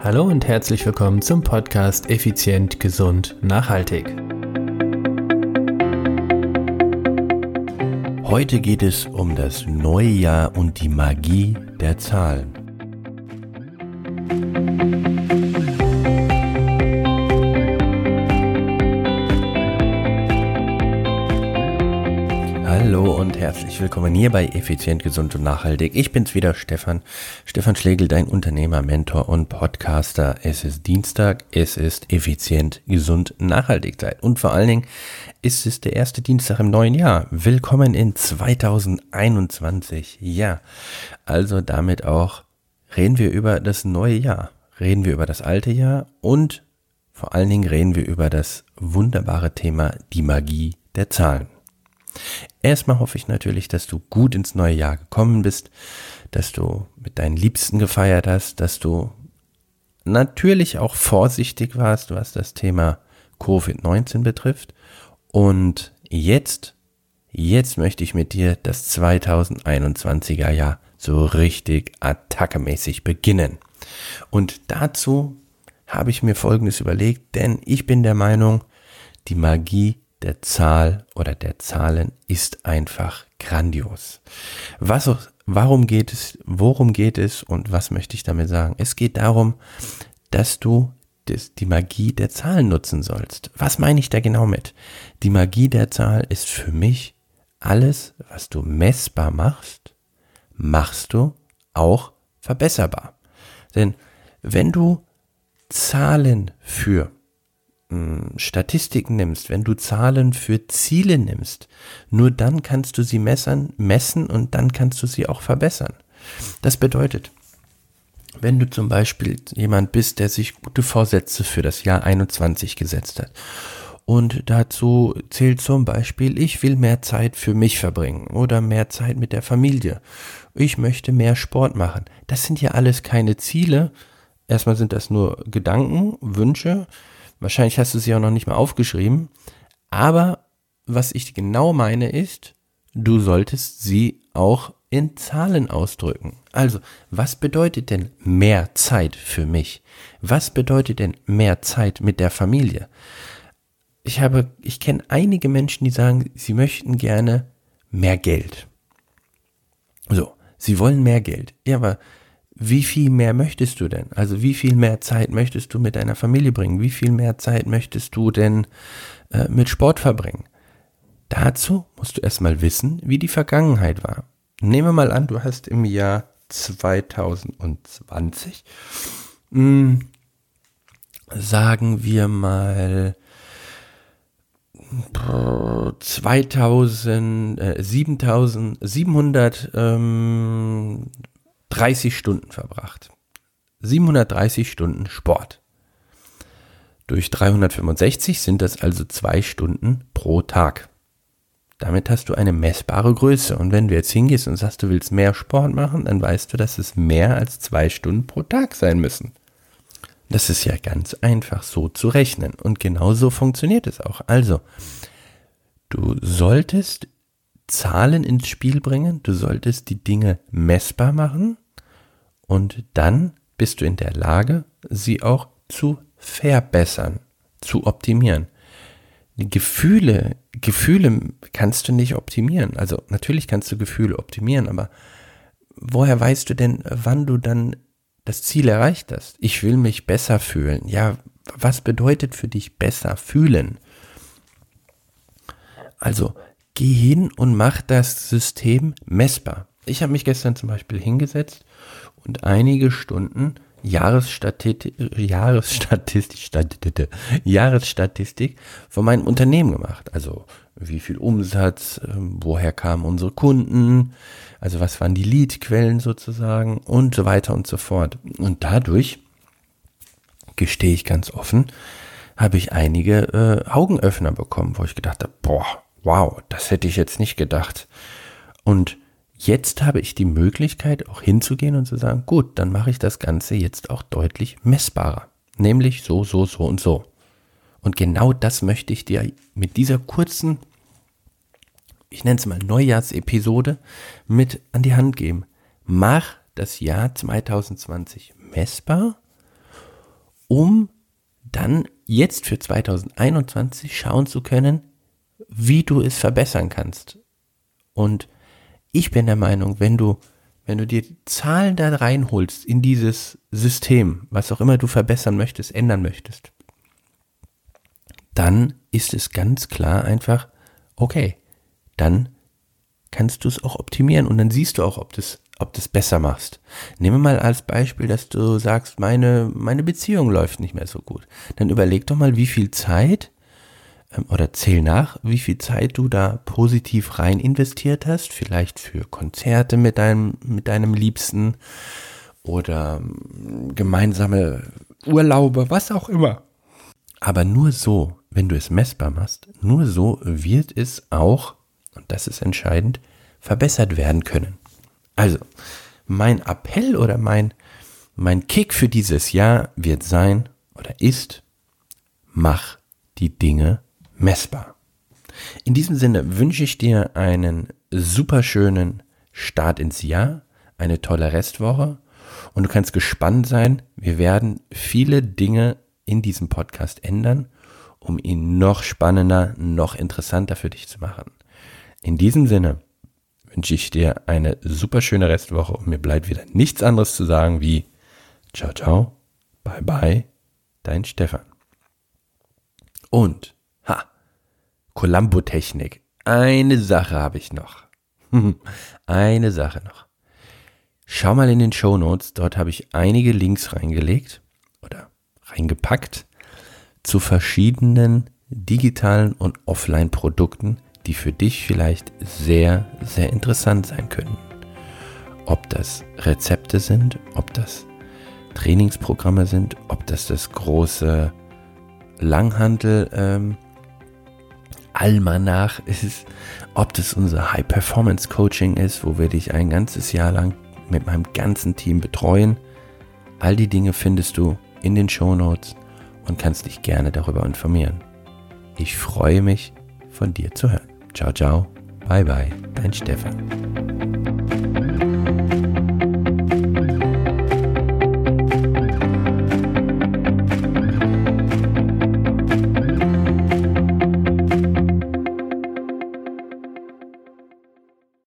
Hallo und herzlich willkommen zum Podcast Effizient, Gesund, Nachhaltig. Heute geht es um das neue Jahr und die Magie der Zahlen. Herzlich willkommen hier bei Effizient, Gesund und Nachhaltig. Ich bin's wieder, Stefan. Stefan Schlegel, dein Unternehmer, Mentor und Podcaster. Es ist Dienstag, es ist Effizient, Gesund, Nachhaltig Zeit. Und vor allen Dingen ist es der erste Dienstag im neuen Jahr. Willkommen in 2021. Ja, also damit auch reden wir über das neue Jahr. Reden wir über das alte Jahr und vor allen Dingen reden wir über das wunderbare Thema die Magie der Zahlen. Erstmal hoffe ich natürlich, dass du gut ins neue Jahr gekommen bist, dass du mit deinen Liebsten gefeiert hast, dass du natürlich auch vorsichtig warst, was das Thema Covid-19 betrifft. Und jetzt, jetzt möchte ich mit dir das 2021er Jahr so richtig attackemäßig beginnen. Und dazu habe ich mir Folgendes überlegt, denn ich bin der Meinung, die Magie der Zahl oder der Zahlen ist einfach grandios. Was, warum geht es, worum geht es und was möchte ich damit sagen? Es geht darum, dass du die Magie der Zahlen nutzen sollst. Was meine ich da genau mit? Die Magie der Zahl ist für mich alles, was du messbar machst, machst du auch verbesserbar. Denn wenn du Zahlen für Statistiken nimmst, wenn du Zahlen für Ziele nimmst, nur dann kannst du sie messern, messen und dann kannst du sie auch verbessern. Das bedeutet, wenn du zum Beispiel jemand bist, der sich gute Vorsätze für das Jahr 21 gesetzt hat und dazu zählt zum Beispiel, ich will mehr Zeit für mich verbringen oder mehr Zeit mit der Familie. Ich möchte mehr Sport machen. Das sind ja alles keine Ziele. Erstmal sind das nur Gedanken, Wünsche, Wahrscheinlich hast du sie auch noch nicht mal aufgeschrieben. Aber was ich genau meine ist, du solltest sie auch in Zahlen ausdrücken. Also, was bedeutet denn mehr Zeit für mich? Was bedeutet denn mehr Zeit mit der Familie? Ich habe, ich kenne einige Menschen, die sagen, sie möchten gerne mehr Geld. So, sie wollen mehr Geld. Ja, aber wie viel mehr möchtest du denn? Also wie viel mehr Zeit möchtest du mit deiner Familie bringen? Wie viel mehr Zeit möchtest du denn äh, mit Sport verbringen? Dazu musst du erstmal wissen, wie die Vergangenheit war. Nehmen wir mal an, du hast im Jahr 2020, mh, hm, sagen wir mal, 2000, äh, 7700 ähm, 30 Stunden verbracht. 730 Stunden Sport. Durch 365 sind das also zwei Stunden pro Tag. Damit hast du eine messbare Größe. Und wenn du jetzt hingehst und sagst, du willst mehr Sport machen, dann weißt du, dass es mehr als zwei Stunden pro Tag sein müssen. Das ist ja ganz einfach so zu rechnen. Und genau so funktioniert es auch. Also, du solltest Zahlen ins Spiel bringen, du solltest die Dinge messbar machen und dann bist du in der Lage, sie auch zu verbessern, zu optimieren. Gefühle, Gefühle kannst du nicht optimieren. Also natürlich kannst du Gefühle optimieren, aber woher weißt du denn, wann du dann das Ziel erreicht hast? Ich will mich besser fühlen. Ja, was bedeutet für dich besser fühlen? Also geh hin und mach das System messbar. Ich habe mich gestern zum Beispiel hingesetzt und einige Stunden Jahresstatistik, Jahresstatistik, Jahresstatistik von meinem Unternehmen gemacht. Also wie viel Umsatz, ähm, woher kamen unsere Kunden, also was waren die Leadquellen sozusagen und so weiter und so fort. Und dadurch, gestehe ich ganz offen, habe ich einige äh, Augenöffner bekommen, wo ich gedacht habe, boah, wow, das hätte ich jetzt nicht gedacht. Und jetzt habe ich die Möglichkeit, auch hinzugehen und zu sagen, gut, dann mache ich das Ganze jetzt auch deutlich messbarer. Nämlich so, so, so und so. Und genau das möchte ich dir mit dieser kurzen, ich nenne es mal Neujahrsepisode, mit an die Hand geben. Mach das Jahr 2020 messbar um dann jetzt für 2021 schauen zu können, wie du es verbessern kannst. Und ich bin der Meinung, wenn du, wenn du dir Zahlen da reinholst in dieses System, was auch immer du verbessern möchtest, ändern möchtest, dann ist es ganz klar einfach, okay, dann kannst du es auch optimieren und dann siehst du auch, ob das, ob das besser machst. Nehmen wir mal als Beispiel, dass du sagst, meine, meine Beziehung läuft nicht mehr so gut. Dann überleg doch mal, wie viel Zeit oder zähl nach, wie viel Zeit du da positiv rein investiert hast, vielleicht für Konzerte mit deinem, mit deinem Liebsten oder ähm, gemeinsame Urlaube, was auch immer. Aber nur so, wenn du es messbar machst, nur so wird es auch, und das ist entscheidend, verbessert werden können. Also, mein Appell oder mein, mein Kick für dieses Jahr wird sein oder ist, mach die Dinge messbar. In diesem Sinne wünsche ich dir einen super schönen Start ins Jahr, eine tolle Restwoche und du kannst gespannt sein. Wir werden viele Dinge in diesem Podcast ändern, um ihn noch spannender, noch interessanter für dich zu machen. In diesem Sinne wünsche ich dir eine super schöne Restwoche und mir bleibt wieder nichts anderes zu sagen wie ciao ciao, bye bye, dein Stefan. Und Columbo-Technik. Eine Sache habe ich noch. Eine Sache noch. Schau mal in den Show Notes, dort habe ich einige Links reingelegt oder reingepackt zu verschiedenen digitalen und Offline-Produkten, die für dich vielleicht sehr, sehr interessant sein können. Ob das Rezepte sind, ob das Trainingsprogramme sind, ob das das große Langhandel ähm, Almanach ist, ob das unser High-Performance-Coaching ist, wo wir dich ein ganzes Jahr lang mit meinem ganzen Team betreuen. All die Dinge findest du in den Show Notes und kannst dich gerne darüber informieren. Ich freue mich, von dir zu hören. Ciao, ciao, bye bye, dein Stefan.